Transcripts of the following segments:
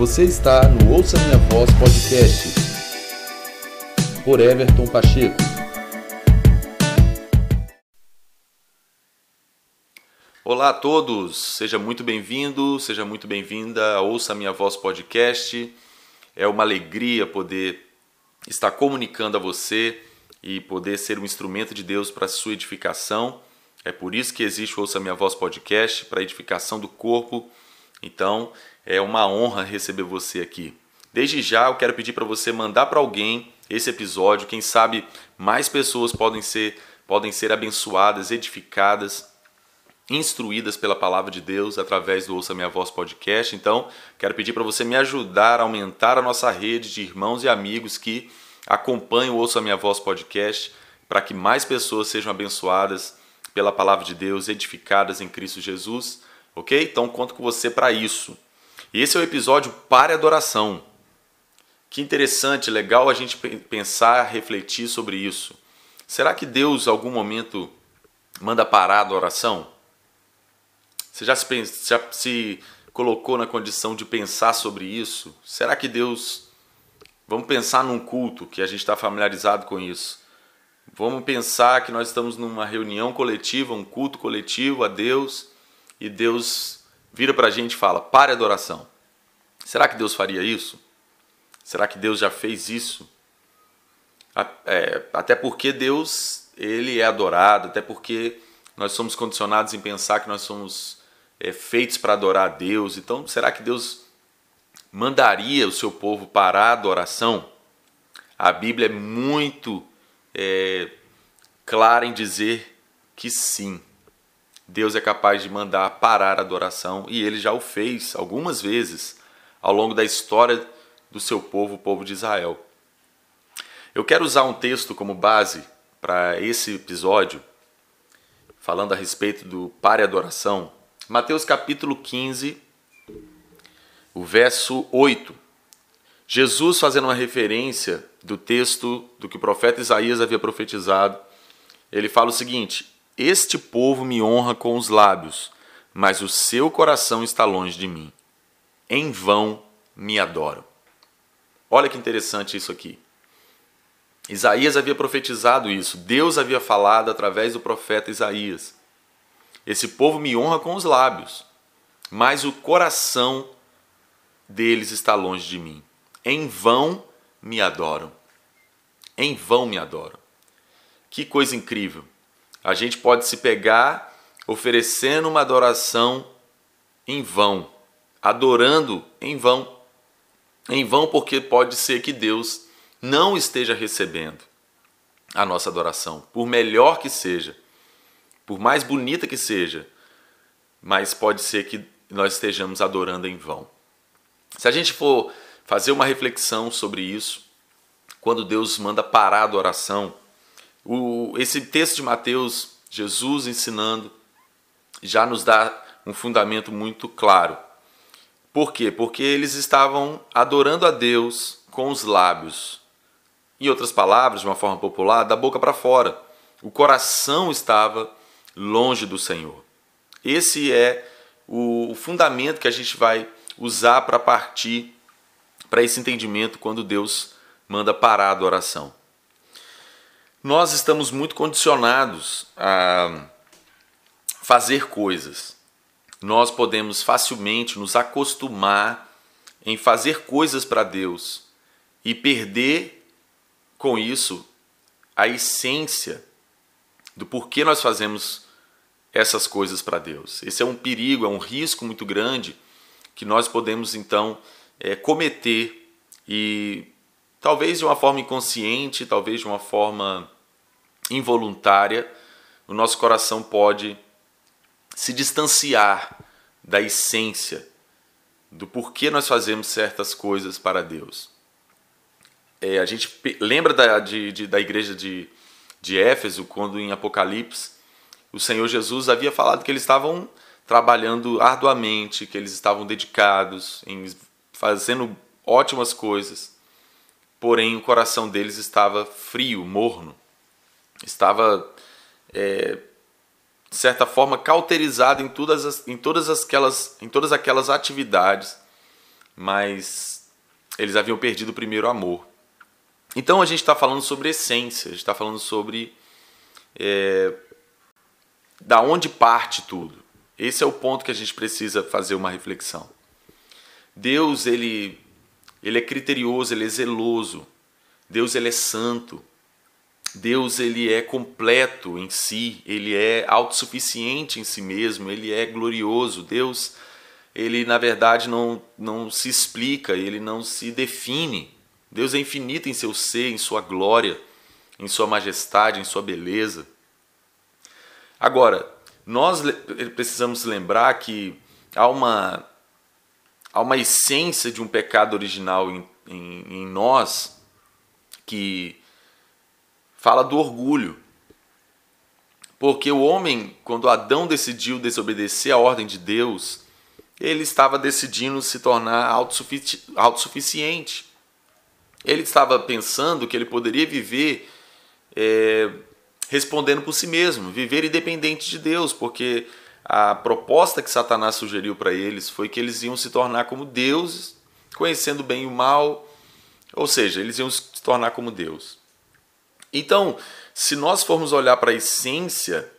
Você está no Ouça Minha Voz Podcast por Everton Pacheco. Olá a todos, seja muito bem-vindo, seja muito bem-vinda a Ouça Minha Voz Podcast. É uma alegria poder estar comunicando a você e poder ser um instrumento de Deus para a sua edificação. É por isso que existe o Ouça Minha Voz Podcast, para a edificação do corpo. Então, é uma honra receber você aqui. Desde já, eu quero pedir para você mandar para alguém esse episódio. Quem sabe mais pessoas podem ser, podem ser abençoadas, edificadas, instruídas pela palavra de Deus através do Ouça Minha Voz podcast. Então, quero pedir para você me ajudar a aumentar a nossa rede de irmãos e amigos que acompanham o Ouça Minha Voz podcast, para que mais pessoas sejam abençoadas pela palavra de Deus, edificadas em Cristo Jesus, ok? Então, conto com você para isso. E esse é o episódio Pare Adoração. Que interessante, legal a gente pensar, refletir sobre isso. Será que Deus, em algum momento, manda parar a adoração? Você já se, já se colocou na condição de pensar sobre isso? Será que Deus. Vamos pensar num culto, que a gente está familiarizado com isso. Vamos pensar que nós estamos numa reunião coletiva, um culto coletivo a Deus, e Deus vira para a gente e fala: pare a adoração. Será que Deus faria isso? Será que Deus já fez isso? É, até porque Deus ele é adorado, até porque nós somos condicionados em pensar que nós somos é, feitos para adorar a Deus. Então, será que Deus mandaria o seu povo parar a adoração? A Bíblia é muito é, clara em dizer que sim. Deus é capaz de mandar parar a adoração e ele já o fez algumas vezes ao longo da história do seu povo, o povo de Israel. Eu quero usar um texto como base para esse episódio, falando a respeito do pare adoração. Mateus capítulo 15, o verso 8. Jesus fazendo uma referência do texto do que o profeta Isaías havia profetizado, ele fala o seguinte: este povo me honra com os lábios, mas o seu coração está longe de mim. Em vão me adoram. Olha que interessante isso aqui. Isaías havia profetizado isso, Deus havia falado através do profeta Isaías. Esse povo me honra com os lábios, mas o coração deles está longe de mim. Em vão me adoram. Em vão me adoram. Que coisa incrível a gente pode se pegar oferecendo uma adoração em vão, adorando em vão. Em vão, porque pode ser que Deus não esteja recebendo a nossa adoração, por melhor que seja, por mais bonita que seja, mas pode ser que nós estejamos adorando em vão. Se a gente for fazer uma reflexão sobre isso, quando Deus manda parar a adoração, o, esse texto de Mateus, Jesus ensinando, já nos dá um fundamento muito claro. Por quê? Porque eles estavam adorando a Deus com os lábios. Em outras palavras, de uma forma popular, da boca para fora. O coração estava longe do Senhor. Esse é o fundamento que a gente vai usar para partir para esse entendimento quando Deus manda parar a adoração. Nós estamos muito condicionados a fazer coisas. Nós podemos facilmente nos acostumar em fazer coisas para Deus e perder com isso a essência do porquê nós fazemos essas coisas para Deus. Esse é um perigo, é um risco muito grande que nós podemos então é, cometer e talvez de uma forma inconsciente, talvez de uma forma involuntária, o nosso coração pode se distanciar da essência do porquê nós fazemos certas coisas para Deus. É, a gente lembra da, de, de, da igreja de, de Éfeso, quando em Apocalipse o Senhor Jesus havia falado que eles estavam trabalhando arduamente, que eles estavam dedicados em fazendo ótimas coisas, porém o coração deles estava frio, morno, estava é, de certa forma cauterizado em todas, as, em, todas aquelas, em todas aquelas atividades, mas eles haviam perdido o primeiro amor. Então a gente está falando sobre essência, a gente está falando sobre é, da onde parte tudo. Esse é o ponto que a gente precisa fazer uma reflexão. Deus ele ele é criterioso, ele é zeloso. Deus ele é santo. Deus ele é completo em si, ele é autossuficiente em si mesmo, ele é glorioso. Deus ele na verdade não, não se explica, ele não se define. Deus é infinito em seu ser, em sua glória, em sua majestade, em sua beleza. Agora, nós precisamos lembrar que há uma, há uma essência de um pecado original em, em, em nós que fala do orgulho. Porque o homem, quando Adão decidiu desobedecer a ordem de Deus, ele estava decidindo se tornar autossufici autossuficiente. Ele estava pensando que ele poderia viver é, respondendo por si mesmo, viver independente de Deus, porque a proposta que Satanás sugeriu para eles foi que eles iam se tornar como deuses, conhecendo bem o mal, ou seja, eles iam se tornar como Deus. Então, se nós formos olhar para a essência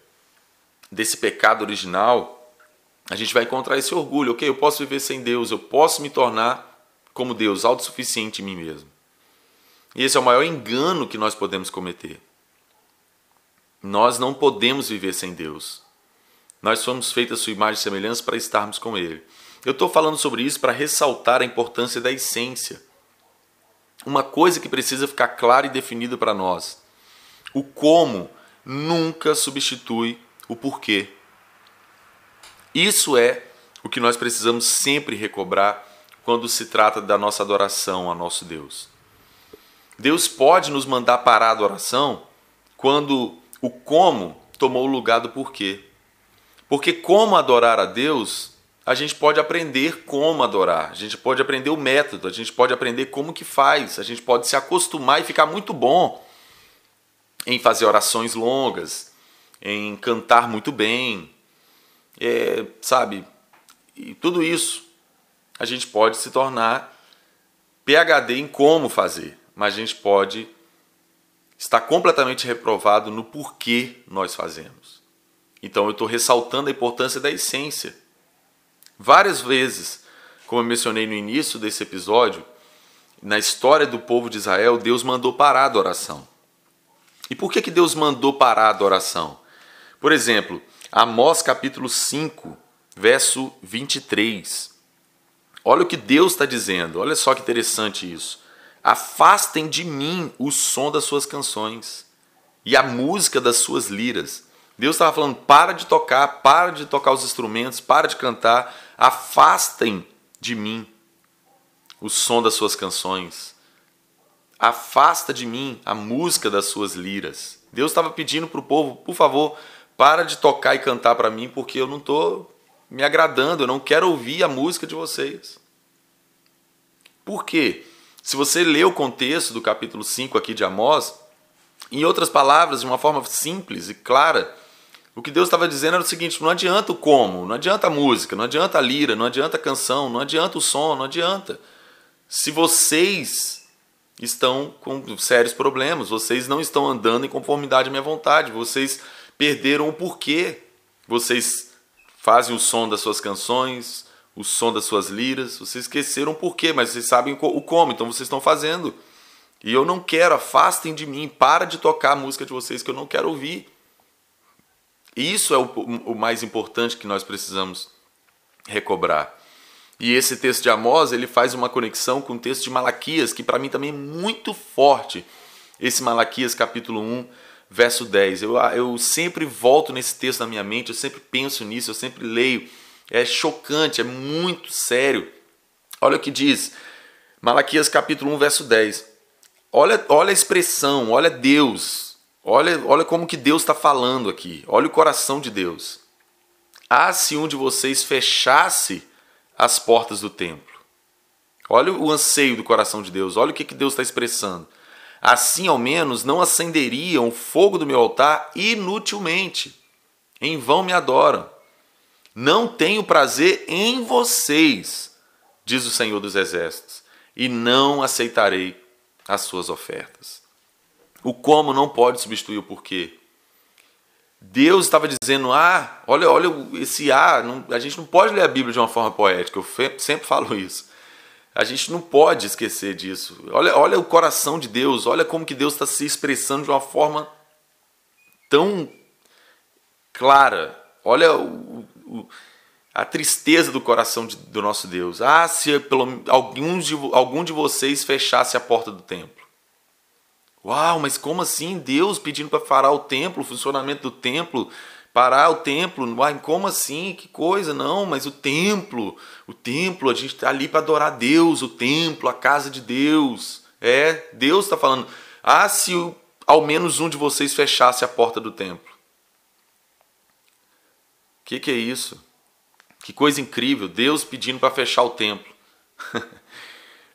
desse pecado original, a gente vai encontrar esse orgulho. Ok, eu posso viver sem Deus, eu posso me tornar como Deus, autossuficiente em mim mesmo. E esse é o maior engano que nós podemos cometer. Nós não podemos viver sem Deus. Nós somos feitos a sua imagem e semelhança para estarmos com Ele. Eu estou falando sobre isso para ressaltar a importância da essência. Uma coisa que precisa ficar clara e definida para nós. O como nunca substitui o porquê. Isso é o que nós precisamos sempre recobrar quando se trata da nossa adoração a nosso Deus. Deus pode nos mandar parar a adoração quando o como tomou o lugar do porquê. Porque como adorar a Deus, a gente pode aprender como adorar, a gente pode aprender o método, a gente pode aprender como que faz, a gente pode se acostumar e ficar muito bom em fazer orações longas, em cantar muito bem, é, sabe? E tudo isso a gente pode se tornar PhD em como fazer, mas a gente pode estar completamente reprovado no porquê nós fazemos. Então eu estou ressaltando a importância da essência. Várias vezes, como eu mencionei no início desse episódio, na história do povo de Israel, Deus mandou parar a adoração. E por que, que Deus mandou parar a adoração? Por exemplo, Amós capítulo 5, verso 23. Olha o que Deus está dizendo, olha só que interessante isso. Afastem de mim o som das suas canções e a música das suas liras. Deus estava falando: para de tocar, para de tocar os instrumentos, para de cantar, afastem de mim o som das suas canções. Afasta de mim a música das suas liras. Deus estava pedindo para o povo, por favor, para de tocar e cantar para mim, porque eu não estou me agradando, eu não quero ouvir a música de vocês. Por quê? Se você lê o contexto do capítulo 5 aqui de Amós, em outras palavras, de uma forma simples e clara, o que Deus estava dizendo era o seguinte: não adianta o como, não adianta a música, não adianta a lira, não adianta a canção, não adianta o som, não adianta. Se vocês estão com sérios problemas, vocês não estão andando em conformidade à minha vontade, vocês perderam o porquê. Vocês fazem o som das suas canções, o som das suas liras, vocês esqueceram o porquê, mas vocês sabem o como, então vocês estão fazendo. E eu não quero, afastem de mim, para de tocar a música de vocês que eu não quero ouvir. Isso é o, o mais importante que nós precisamos recobrar. E esse texto de Amós, ele faz uma conexão com o texto de Malaquias, que para mim também é muito forte. Esse Malaquias capítulo 1, verso 10. Eu, eu sempre volto nesse texto na minha mente, eu sempre penso nisso, eu sempre leio. É chocante, é muito sério. Olha o que diz Malaquias capítulo 1, verso 10. Olha, olha a expressão, olha Deus. Olha, olha como que Deus está falando aqui. Olha o coração de Deus. Ah, se um de vocês fechasse as portas do templo. Olha o anseio do coração de Deus. Olha o que, que Deus está expressando. Assim, ao menos, não acenderiam o fogo do meu altar inutilmente. Em vão me adoram. Não tenho prazer em vocês, diz o Senhor dos Exércitos, e não aceitarei as suas ofertas. O como não pode substituir o porquê. Deus estava dizendo: ah, olha, olha esse ah, não, a gente não pode ler a Bíblia de uma forma poética, eu sempre falo isso. A gente não pode esquecer disso. Olha, olha o coração de Deus, olha como que Deus está se expressando de uma forma tão clara. Olha o, o, a tristeza do coração de, do nosso Deus. Ah, se pelo, alguns de, algum de vocês fechasse a porta do templo. Uau, mas como assim? Deus pedindo para parar o templo, o funcionamento do templo, parar o templo? Uai, como assim? Que coisa? Não, mas o templo, o templo, a gente está ali para adorar Deus, o templo, a casa de Deus. É, Deus está falando. Ah, se ao menos um de vocês fechasse a porta do templo. O que, que é isso? Que coisa incrível, Deus pedindo para fechar o templo.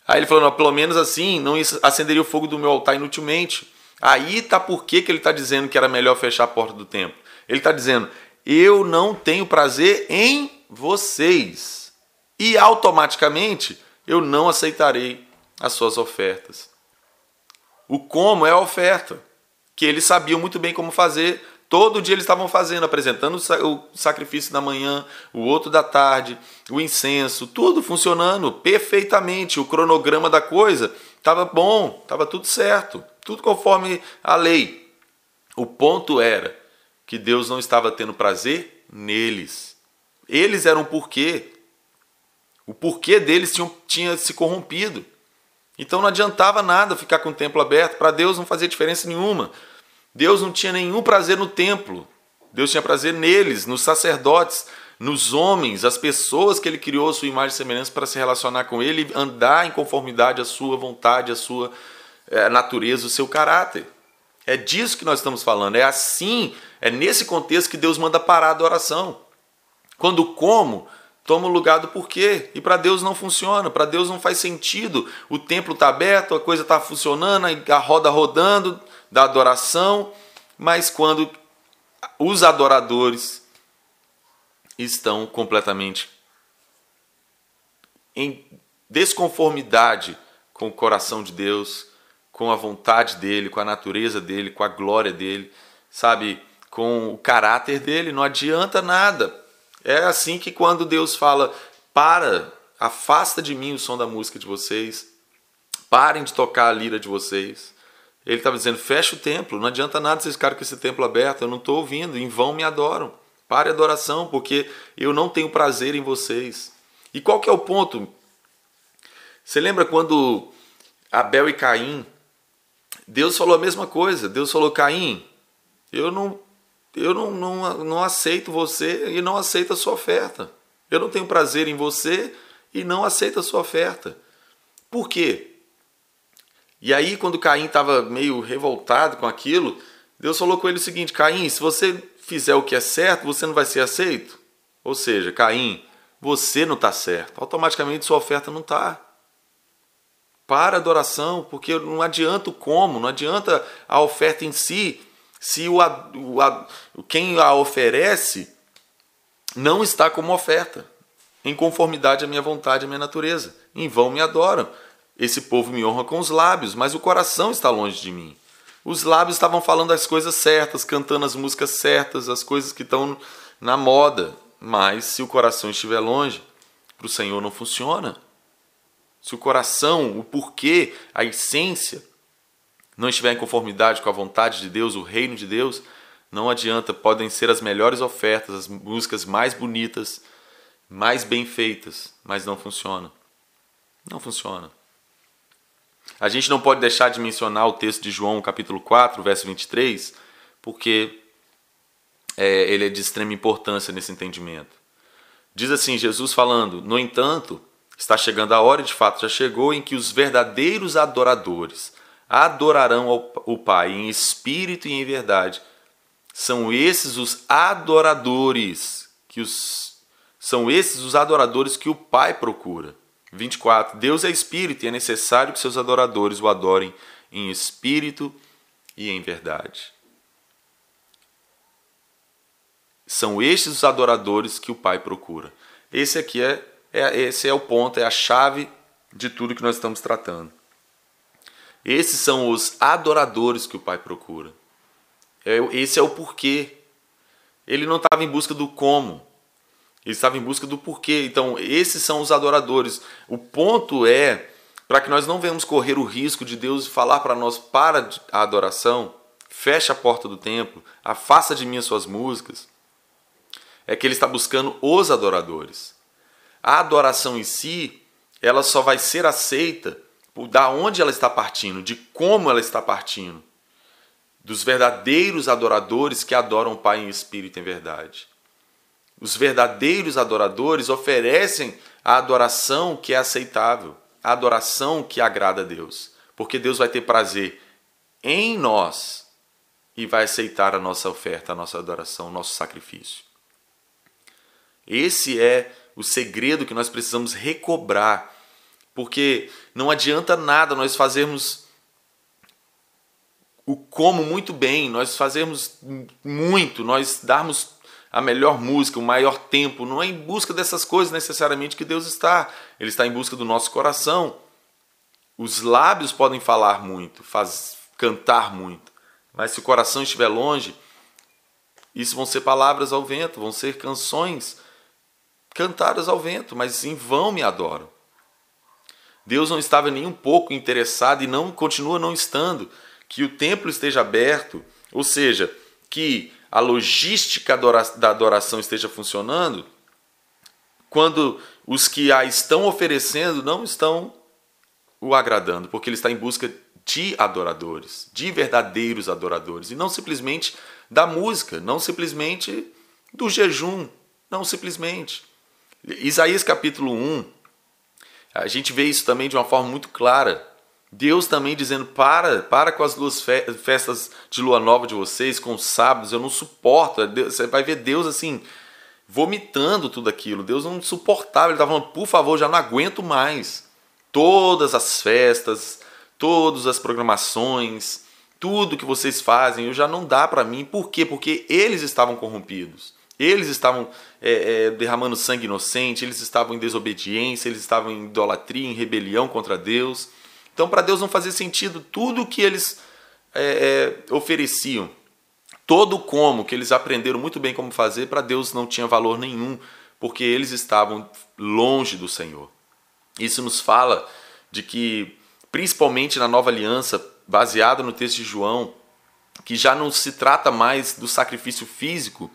Aí ele falou, não, pelo menos assim, não acenderia o fogo do meu altar inutilmente. Aí tá por que, ele está dizendo que era melhor fechar a porta do templo. Ele está dizendo, eu não tenho prazer em vocês. E automaticamente eu não aceitarei as suas ofertas. O como é a oferta, que eles sabiam muito bem como fazer, Todo dia eles estavam fazendo, apresentando o sacrifício da manhã, o outro da tarde, o incenso, tudo funcionando perfeitamente. O cronograma da coisa estava bom, estava tudo certo, tudo conforme a lei. O ponto era que Deus não estava tendo prazer neles. Eles eram o porquê. O porquê deles tinha, tinha se corrompido. Então não adiantava nada ficar com o templo aberto, para Deus não fazia diferença nenhuma. Deus não tinha nenhum prazer no templo. Deus tinha prazer neles, nos sacerdotes, nos homens, as pessoas que ele criou a sua imagem e semelhança para se relacionar com ele, andar em conformidade à sua vontade, à sua é, natureza, o seu caráter. É disso que nós estamos falando. É assim, é nesse contexto que Deus manda parar a adoração. Quando como, toma o lugar do porquê. E para Deus não funciona, para Deus não faz sentido. O templo está aberto, a coisa está funcionando, a roda rodando, da adoração, mas quando os adoradores estão completamente em desconformidade com o coração de Deus, com a vontade dele, com a natureza dele, com a glória dele, sabe, com o caráter dele, não adianta nada. É assim que quando Deus fala: "Para, afasta de mim o som da música de vocês, parem de tocar a lira de vocês". Ele estava dizendo: fecha o templo, não adianta nada vocês ficarem com esse templo aberto, eu não estou ouvindo, em vão me adoram. Pare a adoração, porque eu não tenho prazer em vocês. E qual que é o ponto? Você lembra quando Abel e Caim, Deus falou a mesma coisa. Deus falou: Caim, eu não, eu não, não, não aceito você e não aceito a sua oferta. Eu não tenho prazer em você e não aceito a sua oferta. Por quê? E aí, quando Caim estava meio revoltado com aquilo, Deus falou com ele o seguinte: Caim, se você fizer o que é certo, você não vai ser aceito. Ou seja, Caim, você não está certo. Automaticamente sua oferta não está. Para a adoração, porque não adianta o como, não adianta a oferta em si, se o, o, quem a oferece não está como oferta, em conformidade à minha vontade, à minha natureza. Em vão me adoram. Esse povo me honra com os lábios, mas o coração está longe de mim. Os lábios estavam falando as coisas certas, cantando as músicas certas, as coisas que estão na moda, mas se o coração estiver longe, para o Senhor não funciona. Se o coração, o porquê, a essência, não estiver em conformidade com a vontade de Deus, o reino de Deus, não adianta, podem ser as melhores ofertas, as músicas mais bonitas, mais bem feitas, mas não funciona. Não funciona. A gente não pode deixar de mencionar o texto de João, capítulo 4, verso 23, porque é, ele é de extrema importância nesse entendimento. Diz assim: Jesus falando, no entanto, está chegando a hora, de fato já chegou, em que os verdadeiros adoradores adorarão o Pai em espírito e em verdade. São esses os adoradores que os são esses os adoradores que o Pai procura. 24. Deus é espírito e é necessário que seus adoradores o adorem em espírito e em verdade. São estes os adoradores que o Pai procura. Esse aqui é, É, esse é o ponto, é a chave de tudo que nós estamos tratando. Esses são os adoradores que o Pai procura. É, esse é o porquê. Ele não estava em busca do como, ele estava em busca do porquê. Então, esses são os adoradores. O ponto é para que nós não venhamos correr o risco de Deus falar para nós: para a adoração, feche a porta do templo, afasta de mim as suas músicas. É que ele está buscando os adoradores. A adoração em si, ela só vai ser aceita da onde ela está partindo, de como ela está partindo, dos verdadeiros adoradores que adoram o Pai em espírito e em verdade. Os verdadeiros adoradores oferecem a adoração que é aceitável, a adoração que agrada a Deus, porque Deus vai ter prazer em nós e vai aceitar a nossa oferta, a nossa adoração, o nosso sacrifício. Esse é o segredo que nós precisamos recobrar porque não adianta nada nós fazermos o como muito bem, nós fazermos muito, nós darmos a melhor música, o maior tempo, não é em busca dessas coisas necessariamente que Deus está. Ele está em busca do nosso coração. Os lábios podem falar muito, faz, cantar muito, mas se o coração estiver longe, isso vão ser palavras ao vento, vão ser canções cantadas ao vento, mas em vão me adoram. Deus não estava nem um pouco interessado e não continua não estando que o templo esteja aberto, ou seja, que a logística da adoração esteja funcionando, quando os que a estão oferecendo não estão o agradando, porque ele está em busca de adoradores, de verdadeiros adoradores, e não simplesmente da música, não simplesmente do jejum, não simplesmente. Isaías capítulo 1, a gente vê isso também de uma forma muito clara. Deus também dizendo: para, para com as duas festas de lua nova de vocês, com os sábados, eu não suporto. É você vai ver Deus assim, vomitando tudo aquilo. Deus não suportava, ele estava falando: por favor, já não aguento mais. Todas as festas, todas as programações, tudo que vocês fazem, eu já não dá para mim. Por quê? Porque eles estavam corrompidos. Eles estavam é, é, derramando sangue inocente, eles estavam em desobediência, eles estavam em idolatria, em rebelião contra Deus. Então, para Deus não fazia sentido tudo o que eles é, é, ofereciam, todo o como que eles aprenderam muito bem como fazer, para Deus não tinha valor nenhum, porque eles estavam longe do Senhor. Isso nos fala de que, principalmente na nova aliança, baseada no texto de João, que já não se trata mais do sacrifício físico,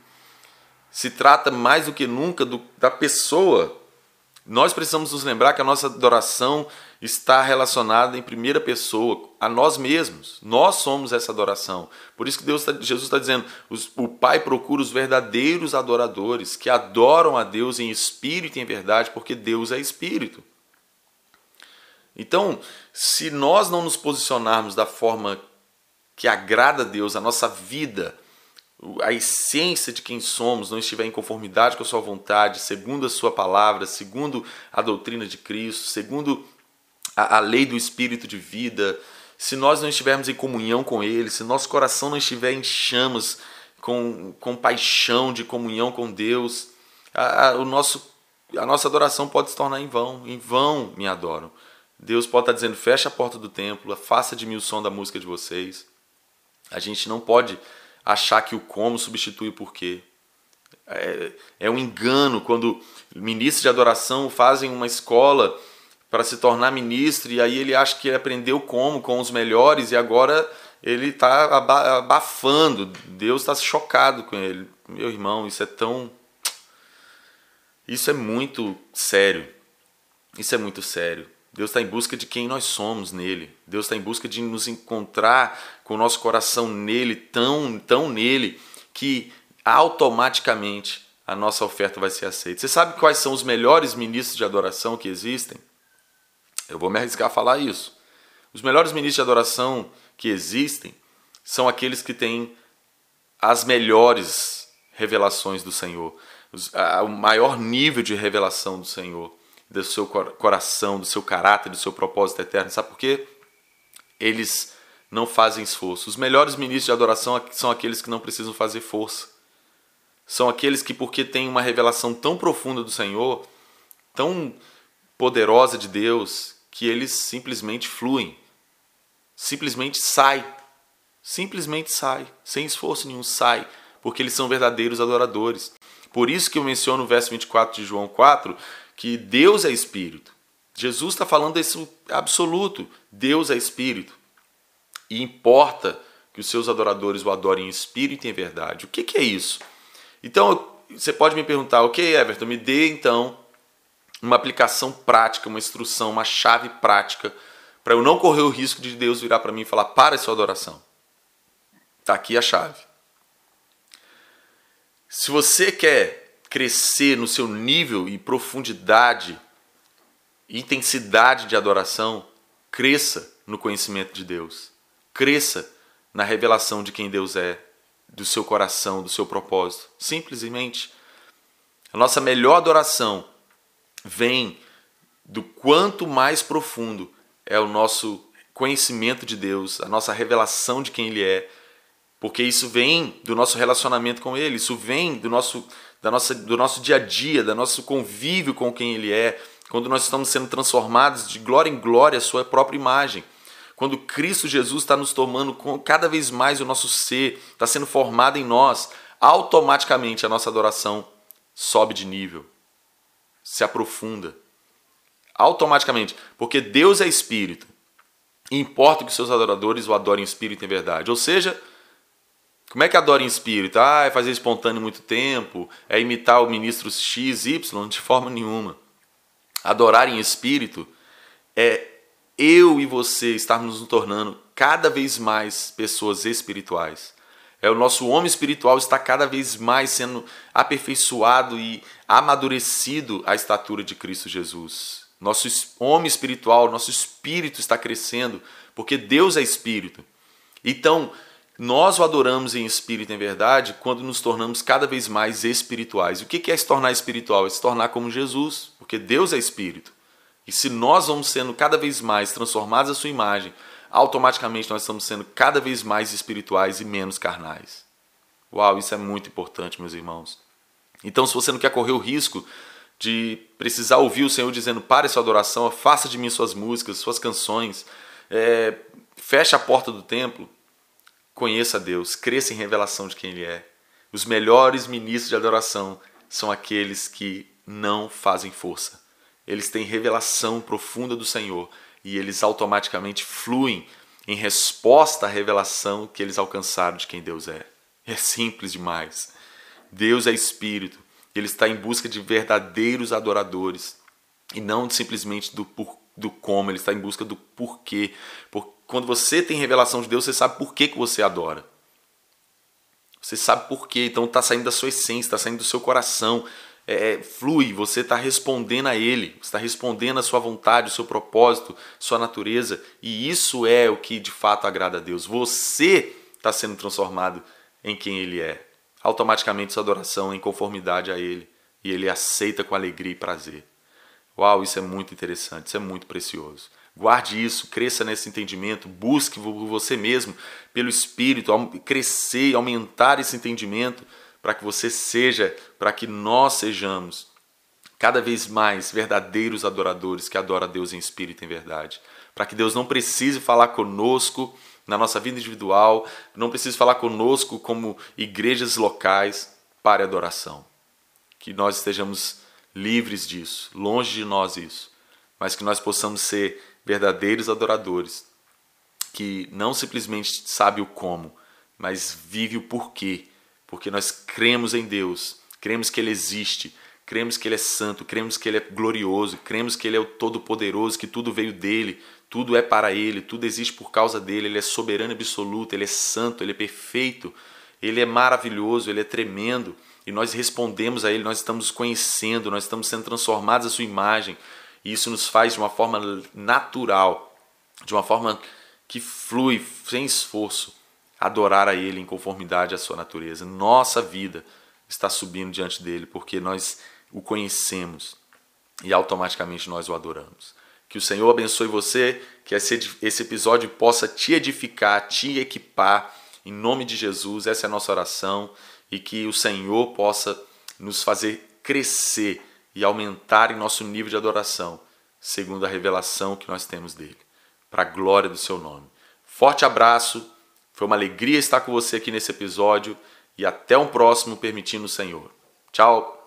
se trata mais do que nunca do, da pessoa. Nós precisamos nos lembrar que a nossa adoração está relacionada em primeira pessoa a nós mesmos. Nós somos essa adoração. Por isso que Deus tá, Jesus está dizendo: os, o Pai procura os verdadeiros adoradores que adoram a Deus em espírito e em verdade, porque Deus é espírito. Então, se nós não nos posicionarmos da forma que agrada a Deus, a nossa vida a essência de quem somos não estiver em conformidade com a sua vontade, segundo a sua palavra, segundo a doutrina de Cristo, segundo a, a lei do Espírito de vida, se nós não estivermos em comunhão com Ele, se nosso coração não estiver em chamas, com, com paixão de comunhão com Deus, a, a, o nosso, a nossa adoração pode se tornar em vão. Em vão me adoram. Deus pode estar dizendo: fecha a porta do templo, afasta de mim o som da música de vocês. A gente não pode achar que o como substitui o porquê. É, é um engano quando ministros de adoração fazem uma escola para se tornar ministro e aí ele acha que aprendeu como com os melhores e agora ele está abafando. Deus está chocado com ele. Meu irmão, isso é tão. Isso é muito sério. Isso é muito sério. Deus está em busca de quem nós somos nele. Deus está em busca de nos encontrar com o nosso coração nele, tão, tão nele, que automaticamente a nossa oferta vai ser aceita. Você sabe quais são os melhores ministros de adoração que existem? Eu vou me arriscar a falar isso. Os melhores ministros de adoração que existem são aqueles que têm as melhores revelações do Senhor, o maior nível de revelação do Senhor do seu coração, do seu caráter, do seu propósito eterno. Sabe por quê? Eles não fazem esforço. Os melhores ministros de adoração são aqueles que não precisam fazer força. São aqueles que, porque têm uma revelação tão profunda do Senhor, tão poderosa de Deus que eles simplesmente fluem, simplesmente sai, simplesmente sai, sem esforço nenhum sai, porque eles são verdadeiros adoradores. Por isso que eu menciono no verso 24 de João 4 que Deus é Espírito. Jesus está falando isso absoluto. Deus é Espírito. E importa que os seus adoradores o adorem em espírito e em verdade. O que, que é isso? Então, você pode me perguntar, ok, Everton, me dê então uma aplicação prática, uma instrução, uma chave prática para eu não correr o risco de Deus virar para mim e falar: para essa adoração. Está aqui a chave. Se você quer crescer no seu nível e profundidade, intensidade de adoração, cresça no conhecimento de Deus. Cresça na revelação de quem Deus é, do seu coração, do seu propósito. Simplesmente. A nossa melhor adoração vem do quanto mais profundo é o nosso conhecimento de Deus, a nossa revelação de quem Ele é, porque isso vem do nosso relacionamento com Ele, isso vem do nosso, da nossa, do nosso dia a dia, do nosso convívio com quem Ele é, quando nós estamos sendo transformados de glória em glória à Sua própria imagem. Quando Cristo Jesus está nos tomando cada vez mais o nosso ser, está sendo formado em nós, automaticamente a nossa adoração sobe de nível, se aprofunda. Automaticamente. Porque Deus é espírito. E importa que os seus adoradores o adorem em espírito e em verdade. Ou seja, como é que adora em espírito? Ah, é fazer espontâneo muito tempo, é imitar o ministro X, Y, de forma nenhuma. Adorar em espírito é eu e você estarmos nos tornando cada vez mais pessoas espirituais. É o nosso homem espiritual está cada vez mais sendo aperfeiçoado e amadurecido à estatura de Cristo Jesus. Nosso homem espiritual, nosso espírito está crescendo, porque Deus é espírito. Então, nós o adoramos em espírito e em verdade quando nos tornamos cada vez mais espirituais. O que é se tornar espiritual? É se tornar como Jesus, porque Deus é espírito. E se nós vamos sendo cada vez mais transformados à sua imagem, automaticamente nós estamos sendo cada vez mais espirituais e menos carnais. Uau, isso é muito importante, meus irmãos. Então, se você não quer correr o risco de precisar ouvir o Senhor dizendo: pare sua adoração, faça de mim suas músicas, suas canções, é, feche a porta do templo, conheça Deus, cresça em revelação de quem Ele é. Os melhores ministros de adoração são aqueles que não fazem força eles têm revelação profunda do Senhor e eles automaticamente fluem em resposta à revelação que eles alcançaram de quem Deus é. É simples demais. Deus é espírito, ele está em busca de verdadeiros adoradores e não simplesmente do, por, do como, ele está em busca do porquê. Por, quando você tem revelação de Deus, você sabe por que, que você adora. Você sabe por quê, então está saindo da sua essência, está saindo do seu coração, é, é, flui, você está respondendo a Ele, está respondendo à sua vontade, o seu propósito, sua natureza, e isso é o que de fato agrada a Deus. Você está sendo transformado em quem Ele é. Automaticamente sua adoração é em conformidade a Ele, e Ele aceita com alegria e prazer. Uau, isso é muito interessante, isso é muito precioso. Guarde isso, cresça nesse entendimento, busque por você mesmo, pelo Espírito, crescer, aumentar esse entendimento para que você seja, para que nós sejamos cada vez mais verdadeiros adoradores que adoram a Deus em espírito e em verdade. Para que Deus não precise falar conosco na nossa vida individual, não precise falar conosco como igrejas locais para adoração. Que nós estejamos livres disso, longe de nós isso, mas que nós possamos ser verdadeiros adoradores, que não simplesmente sabe o como, mas vive o porquê. Porque nós cremos em Deus, cremos que Ele existe, cremos que Ele é santo, cremos que Ele é glorioso, cremos que Ele é o Todo-Poderoso, que tudo veio dele, tudo é para Ele, tudo existe por causa dele, Ele é soberano absoluto, Ele é santo, Ele é perfeito, Ele é maravilhoso, Ele é tremendo, e nós respondemos a Ele, nós estamos conhecendo, nós estamos sendo transformados à Sua imagem, e isso nos faz de uma forma natural, de uma forma que flui, sem esforço adorar a Ele em conformidade à sua natureza. Nossa vida está subindo diante dele porque nós o conhecemos e automaticamente nós o adoramos. Que o Senhor abençoe você, que esse episódio possa te edificar, te equipar, em nome de Jesus, essa é a nossa oração, e que o Senhor possa nos fazer crescer e aumentar em nosso nível de adoração, segundo a revelação que nós temos dele, para a glória do seu nome. Forte abraço, foi uma alegria estar com você aqui nesse episódio e até um próximo, permitindo o Senhor. Tchau!